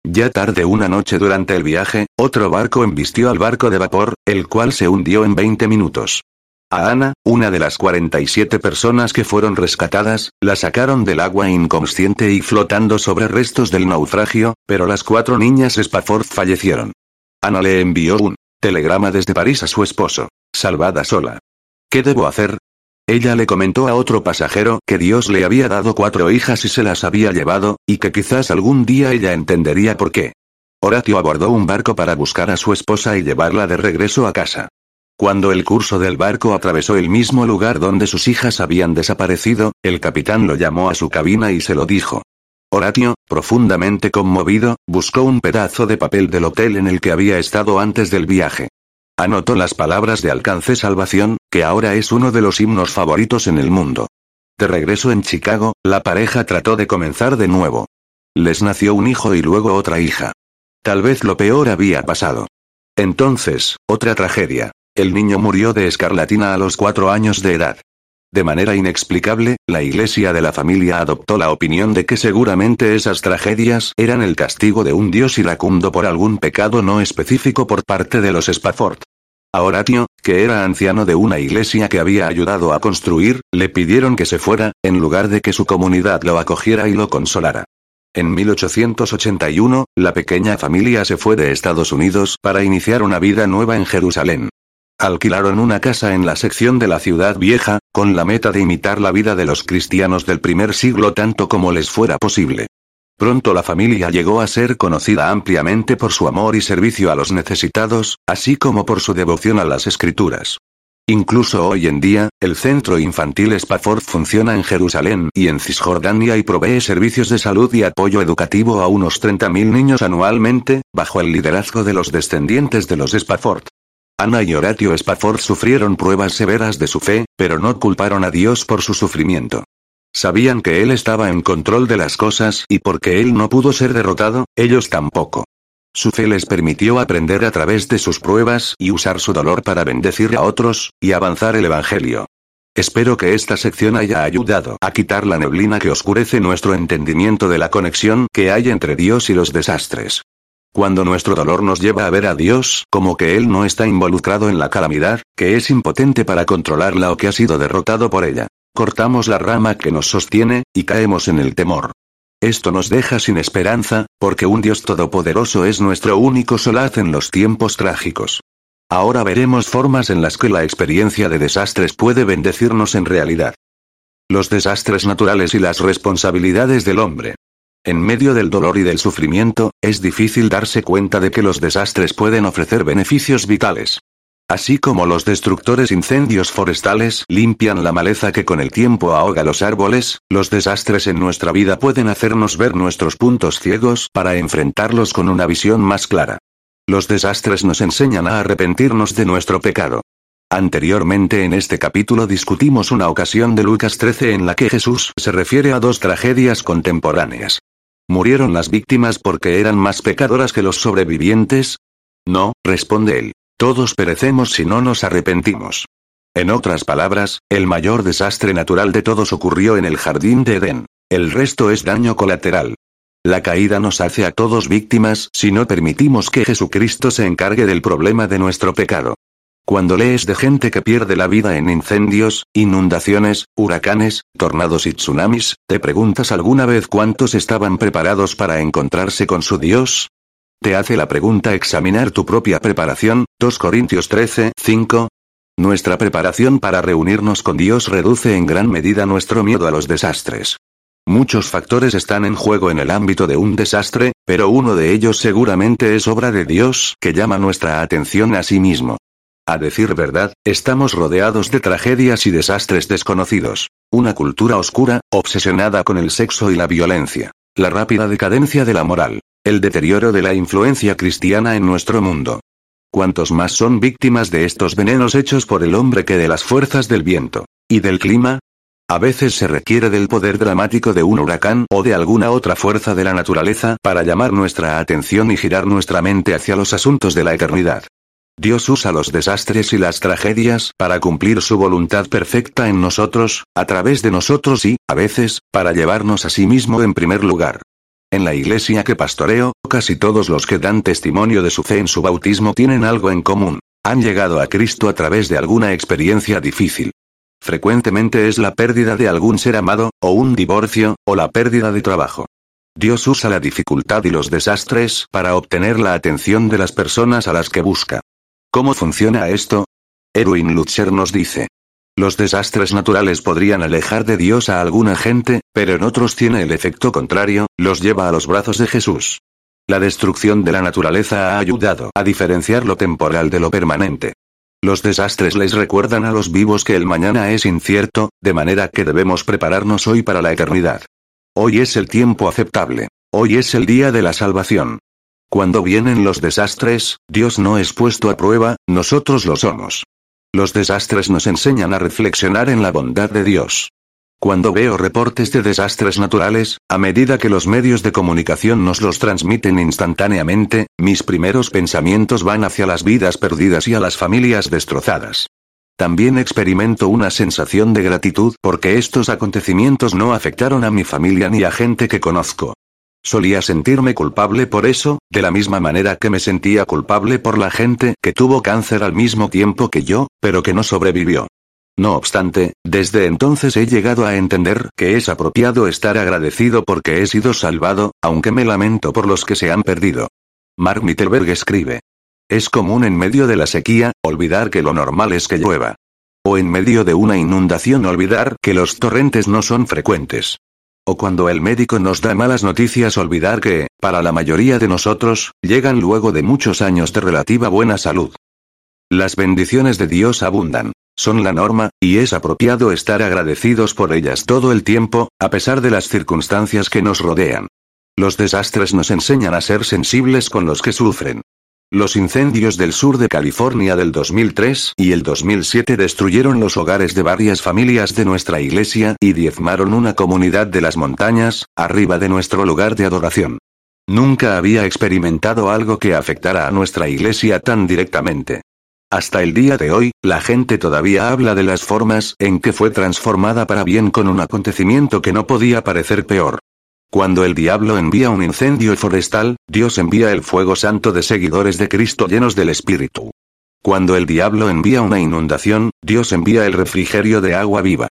Ya tarde una noche durante el viaje, otro barco embistió al barco de vapor, el cual se hundió en 20 minutos. A Ana, una de las 47 personas que fueron rescatadas, la sacaron del agua inconsciente y flotando sobre restos del naufragio, pero las cuatro niñas Spafford fallecieron. Ana le envió un telegrama desde París a su esposo. Salvada sola. ¿Qué debo hacer? Ella le comentó a otro pasajero que Dios le había dado cuatro hijas y se las había llevado, y que quizás algún día ella entendería por qué. Horatio abordó un barco para buscar a su esposa y llevarla de regreso a casa. Cuando el curso del barco atravesó el mismo lugar donde sus hijas habían desaparecido, el capitán lo llamó a su cabina y se lo dijo. Horatio, profundamente conmovido, buscó un pedazo de papel del hotel en el que había estado antes del viaje. Anotó las palabras de Alcance Salvación, que ahora es uno de los himnos favoritos en el mundo. De regreso en Chicago, la pareja trató de comenzar de nuevo. Les nació un hijo y luego otra hija. Tal vez lo peor había pasado. Entonces, otra tragedia. El niño murió de escarlatina a los cuatro años de edad. De manera inexplicable, la iglesia de la familia adoptó la opinión de que seguramente esas tragedias eran el castigo de un dios iracundo por algún pecado no específico por parte de los Spafford. A Horatio, que era anciano de una iglesia que había ayudado a construir, le pidieron que se fuera, en lugar de que su comunidad lo acogiera y lo consolara. En 1881, la pequeña familia se fue de Estados Unidos para iniciar una vida nueva en Jerusalén. Alquilaron una casa en la sección de la ciudad vieja, con la meta de imitar la vida de los cristianos del primer siglo tanto como les fuera posible. Pronto la familia llegó a ser conocida ampliamente por su amor y servicio a los necesitados, así como por su devoción a las escrituras. Incluso hoy en día, el centro infantil Spafford funciona en Jerusalén y en Cisjordania y provee servicios de salud y apoyo educativo a unos 30.000 niños anualmente, bajo el liderazgo de los descendientes de los Spafford. Ana y Horatio Spafford sufrieron pruebas severas de su fe, pero no culparon a Dios por su sufrimiento. Sabían que Él estaba en control de las cosas y porque Él no pudo ser derrotado, ellos tampoco. Su fe les permitió aprender a través de sus pruebas y usar su dolor para bendecir a otros, y avanzar el Evangelio. Espero que esta sección haya ayudado a quitar la neblina que oscurece nuestro entendimiento de la conexión que hay entre Dios y los desastres. Cuando nuestro dolor nos lleva a ver a Dios como que Él no está involucrado en la calamidad, que es impotente para controlarla o que ha sido derrotado por ella, cortamos la rama que nos sostiene, y caemos en el temor. Esto nos deja sin esperanza, porque un Dios todopoderoso es nuestro único solaz en los tiempos trágicos. Ahora veremos formas en las que la experiencia de desastres puede bendecirnos en realidad. Los desastres naturales y las responsabilidades del hombre. En medio del dolor y del sufrimiento, es difícil darse cuenta de que los desastres pueden ofrecer beneficios vitales. Así como los destructores incendios forestales limpian la maleza que con el tiempo ahoga los árboles, los desastres en nuestra vida pueden hacernos ver nuestros puntos ciegos para enfrentarlos con una visión más clara. Los desastres nos enseñan a arrepentirnos de nuestro pecado. Anteriormente en este capítulo discutimos una ocasión de Lucas 13 en la que Jesús se refiere a dos tragedias contemporáneas. ¿Murieron las víctimas porque eran más pecadoras que los sobrevivientes? No, responde él. Todos perecemos si no nos arrepentimos. En otras palabras, el mayor desastre natural de todos ocurrió en el jardín de Edén. El resto es daño colateral. La caída nos hace a todos víctimas si no permitimos que Jesucristo se encargue del problema de nuestro pecado. Cuando lees de gente que pierde la vida en incendios, inundaciones, huracanes, tornados y tsunamis, ¿te preguntas alguna vez cuántos estaban preparados para encontrarse con su Dios? Te hace la pregunta examinar tu propia preparación, 2 Corintios 13, 5. Nuestra preparación para reunirnos con Dios reduce en gran medida nuestro miedo a los desastres. Muchos factores están en juego en el ámbito de un desastre, pero uno de ellos seguramente es obra de Dios que llama nuestra atención a sí mismo. A decir verdad, estamos rodeados de tragedias y desastres desconocidos. Una cultura oscura, obsesionada con el sexo y la violencia. La rápida decadencia de la moral. El deterioro de la influencia cristiana en nuestro mundo. ¿Cuántos más son víctimas de estos venenos hechos por el hombre que de las fuerzas del viento? ¿Y del clima? A veces se requiere del poder dramático de un huracán o de alguna otra fuerza de la naturaleza para llamar nuestra atención y girar nuestra mente hacia los asuntos de la eternidad. Dios usa los desastres y las tragedias para cumplir su voluntad perfecta en nosotros, a través de nosotros y, a veces, para llevarnos a sí mismo en primer lugar. En la iglesia que pastoreo, casi todos los que dan testimonio de su fe en su bautismo tienen algo en común. Han llegado a Cristo a través de alguna experiencia difícil. Frecuentemente es la pérdida de algún ser amado, o un divorcio, o la pérdida de trabajo. Dios usa la dificultad y los desastres para obtener la atención de las personas a las que busca. ¿Cómo funciona esto? Erwin Lutzer nos dice, los desastres naturales podrían alejar de Dios a alguna gente, pero en otros tiene el efecto contrario, los lleva a los brazos de Jesús. La destrucción de la naturaleza ha ayudado a diferenciar lo temporal de lo permanente. Los desastres les recuerdan a los vivos que el mañana es incierto, de manera que debemos prepararnos hoy para la eternidad. Hoy es el tiempo aceptable. Hoy es el día de la salvación. Cuando vienen los desastres, Dios no es puesto a prueba, nosotros lo somos. Los desastres nos enseñan a reflexionar en la bondad de Dios. Cuando veo reportes de desastres naturales, a medida que los medios de comunicación nos los transmiten instantáneamente, mis primeros pensamientos van hacia las vidas perdidas y a las familias destrozadas. También experimento una sensación de gratitud porque estos acontecimientos no afectaron a mi familia ni a gente que conozco. Solía sentirme culpable por eso, de la misma manera que me sentía culpable por la gente que tuvo cáncer al mismo tiempo que yo, pero que no sobrevivió. No obstante, desde entonces he llegado a entender que es apropiado estar agradecido porque he sido salvado, aunque me lamento por los que se han perdido. Mark Mittelberg escribe. Es común en medio de la sequía, olvidar que lo normal es que llueva. O en medio de una inundación olvidar que los torrentes no son frecuentes. O cuando el médico nos da malas noticias olvidar que, para la mayoría de nosotros, llegan luego de muchos años de relativa buena salud. Las bendiciones de Dios abundan. Son la norma, y es apropiado estar agradecidos por ellas todo el tiempo, a pesar de las circunstancias que nos rodean. Los desastres nos enseñan a ser sensibles con los que sufren. Los incendios del sur de California del 2003 y el 2007 destruyeron los hogares de varias familias de nuestra iglesia y diezmaron una comunidad de las montañas, arriba de nuestro lugar de adoración. Nunca había experimentado algo que afectara a nuestra iglesia tan directamente. Hasta el día de hoy, la gente todavía habla de las formas en que fue transformada para bien con un acontecimiento que no podía parecer peor. Cuando el diablo envía un incendio forestal, Dios envía el fuego santo de seguidores de Cristo llenos del Espíritu. Cuando el diablo envía una inundación, Dios envía el refrigerio de agua viva.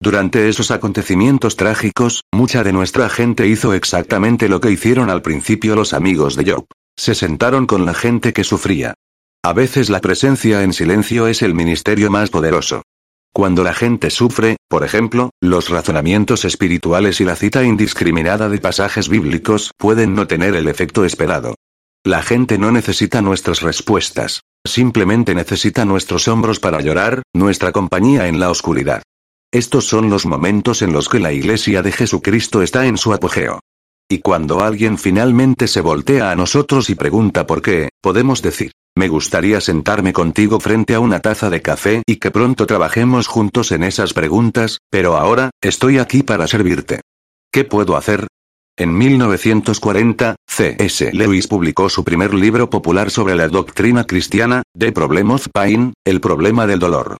Durante esos acontecimientos trágicos, mucha de nuestra gente hizo exactamente lo que hicieron al principio los amigos de Job. Se sentaron con la gente que sufría. A veces la presencia en silencio es el ministerio más poderoso. Cuando la gente sufre, por ejemplo, los razonamientos espirituales y la cita indiscriminada de pasajes bíblicos pueden no tener el efecto esperado. La gente no necesita nuestras respuestas, simplemente necesita nuestros hombros para llorar, nuestra compañía en la oscuridad. Estos son los momentos en los que la Iglesia de Jesucristo está en su apogeo. Y cuando alguien finalmente se voltea a nosotros y pregunta por qué, podemos decir, me gustaría sentarme contigo frente a una taza de café y que pronto trabajemos juntos en esas preguntas, pero ahora, estoy aquí para servirte. ¿Qué puedo hacer? En 1940, C.S. Lewis publicó su primer libro popular sobre la doctrina cristiana, The Problem of Pain, El problema del dolor.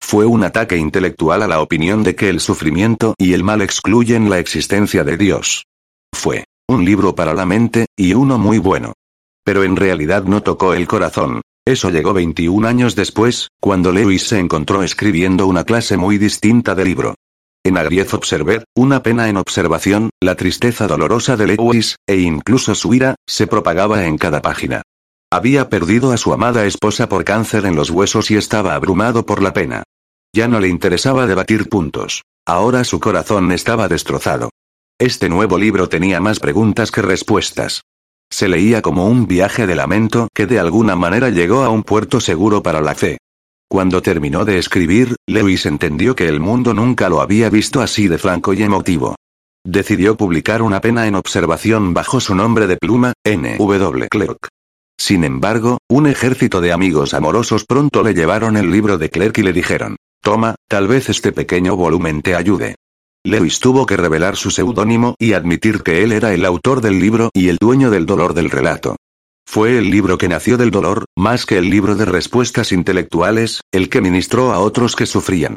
Fue un ataque intelectual a la opinión de que el sufrimiento y el mal excluyen la existencia de Dios. Fue un libro para la mente, y uno muy bueno. Pero en realidad no tocó el corazón. Eso llegó 21 años después, cuando Lewis se encontró escribiendo una clase muy distinta de libro. En Agriez Observer, una pena en observación, la tristeza dolorosa de Lewis, e incluso su ira, se propagaba en cada página. Había perdido a su amada esposa por cáncer en los huesos y estaba abrumado por la pena. Ya no le interesaba debatir puntos. Ahora su corazón estaba destrozado. Este nuevo libro tenía más preguntas que respuestas. Se leía como un viaje de lamento que de alguna manera llegó a un puerto seguro para la fe. Cuando terminó de escribir, Lewis entendió que el mundo nunca lo había visto así de franco y emotivo. Decidió publicar una pena en observación bajo su nombre de pluma, N. W. Clerk. Sin embargo, un ejército de amigos amorosos pronto le llevaron el libro de Clerk y le dijeron, Toma, tal vez este pequeño volumen te ayude. Lewis tuvo que revelar su seudónimo y admitir que él era el autor del libro y el dueño del dolor del relato. Fue el libro que nació del dolor, más que el libro de respuestas intelectuales, el que ministró a otros que sufrían.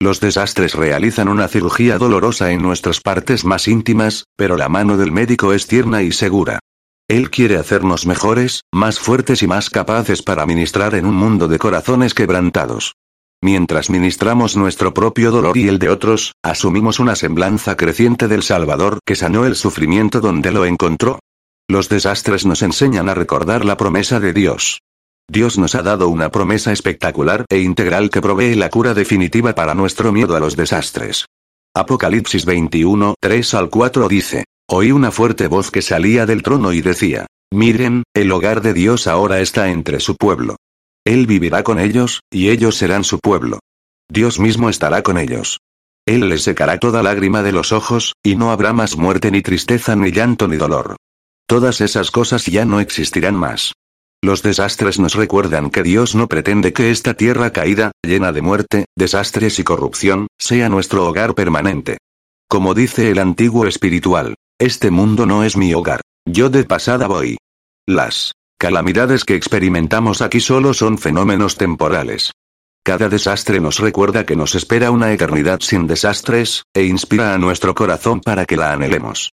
Los desastres realizan una cirugía dolorosa en nuestras partes más íntimas, pero la mano del médico es tierna y segura. Él quiere hacernos mejores, más fuertes y más capaces para ministrar en un mundo de corazones quebrantados. Mientras ministramos nuestro propio dolor y el de otros, asumimos una semblanza creciente del Salvador que sanó el sufrimiento donde lo encontró. Los desastres nos enseñan a recordar la promesa de Dios. Dios nos ha dado una promesa espectacular e integral que provee la cura definitiva para nuestro miedo a los desastres. Apocalipsis 21, 3 al 4 dice, Oí una fuerte voz que salía del trono y decía, Miren, el hogar de Dios ahora está entre su pueblo. Él vivirá con ellos, y ellos serán su pueblo. Dios mismo estará con ellos. Él les secará toda lágrima de los ojos, y no habrá más muerte ni tristeza ni llanto ni dolor. Todas esas cosas ya no existirán más. Los desastres nos recuerdan que Dios no pretende que esta tierra caída, llena de muerte, desastres y corrupción, sea nuestro hogar permanente. Como dice el antiguo espiritual, este mundo no es mi hogar. Yo de pasada voy. Las calamidades que experimentamos aquí solo son fenómenos temporales. Cada desastre nos recuerda que nos espera una eternidad sin desastres, e inspira a nuestro corazón para que la anhelemos.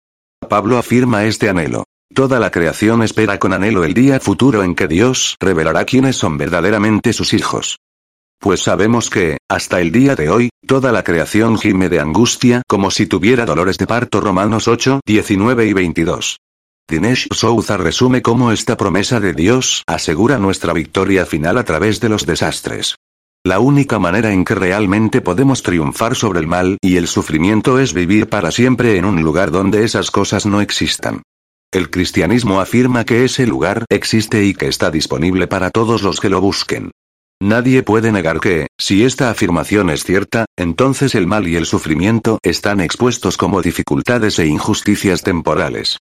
Pablo afirma este anhelo. Toda la creación espera con anhelo el día futuro en que Dios revelará quiénes son verdaderamente sus hijos. Pues sabemos que, hasta el día de hoy, toda la creación gime de angustia como si tuviera dolores de parto Romanos 8, 19 y 22. Dinesh Souza resume cómo esta promesa de Dios asegura nuestra victoria final a través de los desastres. La única manera en que realmente podemos triunfar sobre el mal y el sufrimiento es vivir para siempre en un lugar donde esas cosas no existan. El cristianismo afirma que ese lugar existe y que está disponible para todos los que lo busquen. Nadie puede negar que, si esta afirmación es cierta, entonces el mal y el sufrimiento están expuestos como dificultades e injusticias temporales.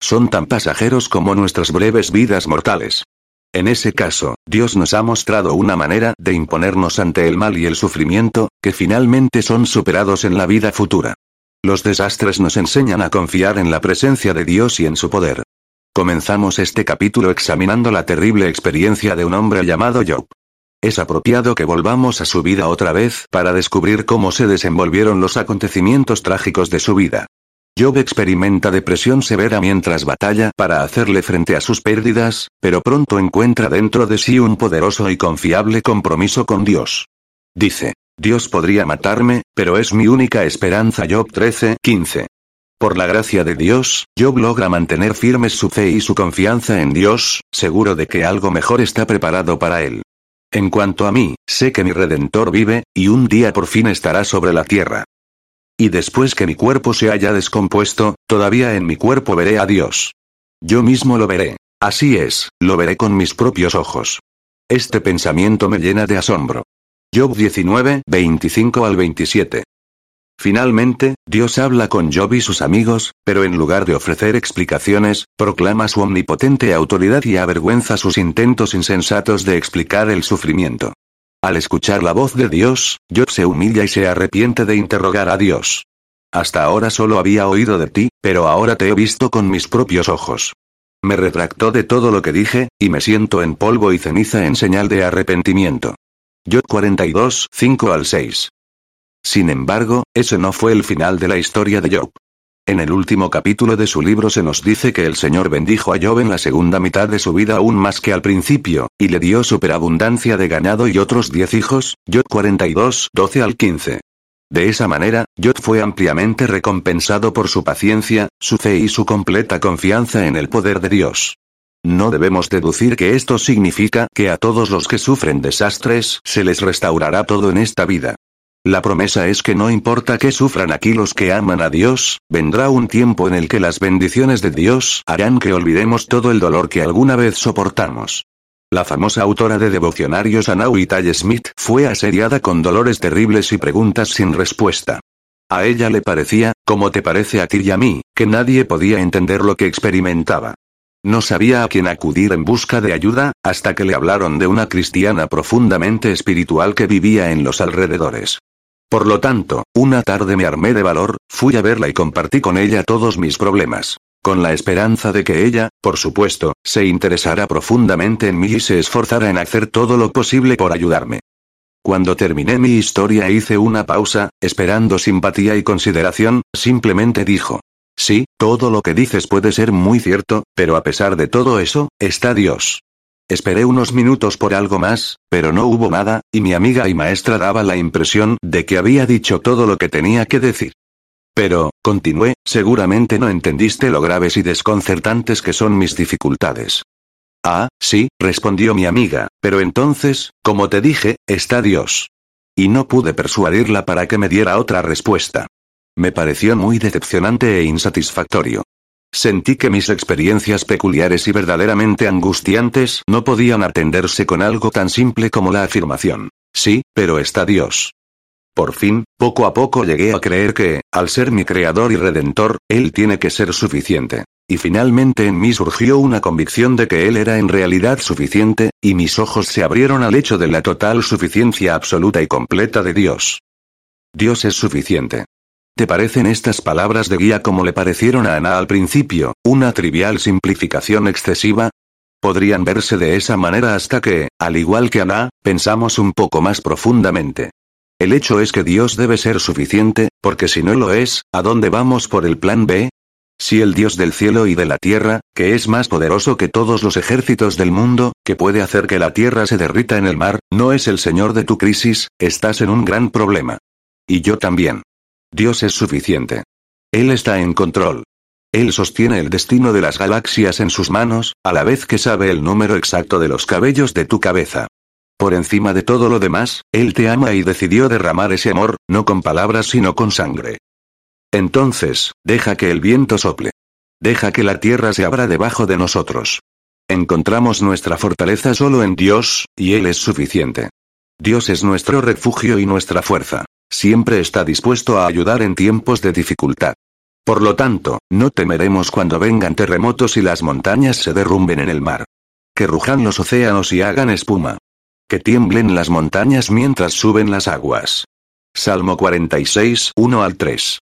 Son tan pasajeros como nuestras breves vidas mortales. En ese caso, Dios nos ha mostrado una manera de imponernos ante el mal y el sufrimiento, que finalmente son superados en la vida futura. Los desastres nos enseñan a confiar en la presencia de Dios y en su poder. Comenzamos este capítulo examinando la terrible experiencia de un hombre llamado Job. Es apropiado que volvamos a su vida otra vez para descubrir cómo se desenvolvieron los acontecimientos trágicos de su vida. Job experimenta depresión severa mientras batalla para hacerle frente a sus pérdidas, pero pronto encuentra dentro de sí un poderoso y confiable compromiso con Dios. Dice, Dios podría matarme, pero es mi única esperanza. Job 13, 15. Por la gracia de Dios, Job logra mantener firmes su fe y su confianza en Dios, seguro de que algo mejor está preparado para él. En cuanto a mí, sé que mi Redentor vive, y un día por fin estará sobre la tierra. Y después que mi cuerpo se haya descompuesto, todavía en mi cuerpo veré a Dios. Yo mismo lo veré. Así es, lo veré con mis propios ojos. Este pensamiento me llena de asombro. Job 19, 25 al 27. Finalmente, Dios habla con Job y sus amigos, pero en lugar de ofrecer explicaciones, proclama su omnipotente autoridad y avergüenza sus intentos insensatos de explicar el sufrimiento. Al escuchar la voz de Dios, Job se humilla y se arrepiente de interrogar a Dios. Hasta ahora solo había oído de ti, pero ahora te he visto con mis propios ojos. Me retractó de todo lo que dije, y me siento en polvo y ceniza en señal de arrepentimiento. Job 42, 5 al 6. Sin embargo, ese no fue el final de la historia de Job. En el último capítulo de su libro se nos dice que el Señor bendijo a Job en la segunda mitad de su vida aún más que al principio, y le dio superabundancia de ganado y otros diez hijos, Job 42, 12 al 15. De esa manera, Job fue ampliamente recompensado por su paciencia, su fe y su completa confianza en el poder de Dios. No debemos deducir que esto significa que a todos los que sufren desastres se les restaurará todo en esta vida. La promesa es que no importa que sufran aquí los que aman a Dios, vendrá un tiempo en el que las bendiciones de Dios harán que olvidemos todo el dolor que alguna vez soportamos. La famosa autora de devocionarios Tall Smith fue asediada con dolores terribles y preguntas sin respuesta. A ella le parecía, como te parece a ti y a mí, que nadie podía entender lo que experimentaba. No sabía a quién acudir en busca de ayuda, hasta que le hablaron de una cristiana profundamente espiritual que vivía en los alrededores. Por lo tanto, una tarde me armé de valor, fui a verla y compartí con ella todos mis problemas. Con la esperanza de que ella, por supuesto, se interesara profundamente en mí y se esforzara en hacer todo lo posible por ayudarme. Cuando terminé mi historia hice una pausa, esperando simpatía y consideración, simplemente dijo. Sí, todo lo que dices puede ser muy cierto, pero a pesar de todo eso, está Dios. Esperé unos minutos por algo más, pero no hubo nada, y mi amiga y maestra daba la impresión de que había dicho todo lo que tenía que decir. Pero, continué, seguramente no entendiste lo graves y desconcertantes que son mis dificultades. Ah, sí, respondió mi amiga, pero entonces, como te dije, está Dios. Y no pude persuadirla para que me diera otra respuesta. Me pareció muy decepcionante e insatisfactorio. Sentí que mis experiencias peculiares y verdaderamente angustiantes no podían atenderse con algo tan simple como la afirmación. Sí, pero está Dios. Por fin, poco a poco llegué a creer que, al ser mi creador y redentor, Él tiene que ser suficiente. Y finalmente en mí surgió una convicción de que Él era en realidad suficiente, y mis ojos se abrieron al hecho de la total suficiencia absoluta y completa de Dios. Dios es suficiente. ¿Te parecen estas palabras de guía como le parecieron a Ana al principio, una trivial simplificación excesiva? Podrían verse de esa manera hasta que, al igual que Ana, pensamos un poco más profundamente. El hecho es que Dios debe ser suficiente, porque si no lo es, ¿a dónde vamos por el plan B? Si el Dios del cielo y de la tierra, que es más poderoso que todos los ejércitos del mundo, que puede hacer que la tierra se derrita en el mar, no es el Señor de tu crisis, estás en un gran problema. Y yo también. Dios es suficiente. Él está en control. Él sostiene el destino de las galaxias en sus manos, a la vez que sabe el número exacto de los cabellos de tu cabeza. Por encima de todo lo demás, Él te ama y decidió derramar ese amor, no con palabras sino con sangre. Entonces, deja que el viento sople. Deja que la tierra se abra debajo de nosotros. Encontramos nuestra fortaleza solo en Dios, y Él es suficiente. Dios es nuestro refugio y nuestra fuerza. Siempre está dispuesto a ayudar en tiempos de dificultad. Por lo tanto, no temeremos cuando vengan terremotos y las montañas se derrumben en el mar. Que rujan los océanos y hagan espuma. Que tiemblen las montañas mientras suben las aguas. Salmo 46, 1 al 3.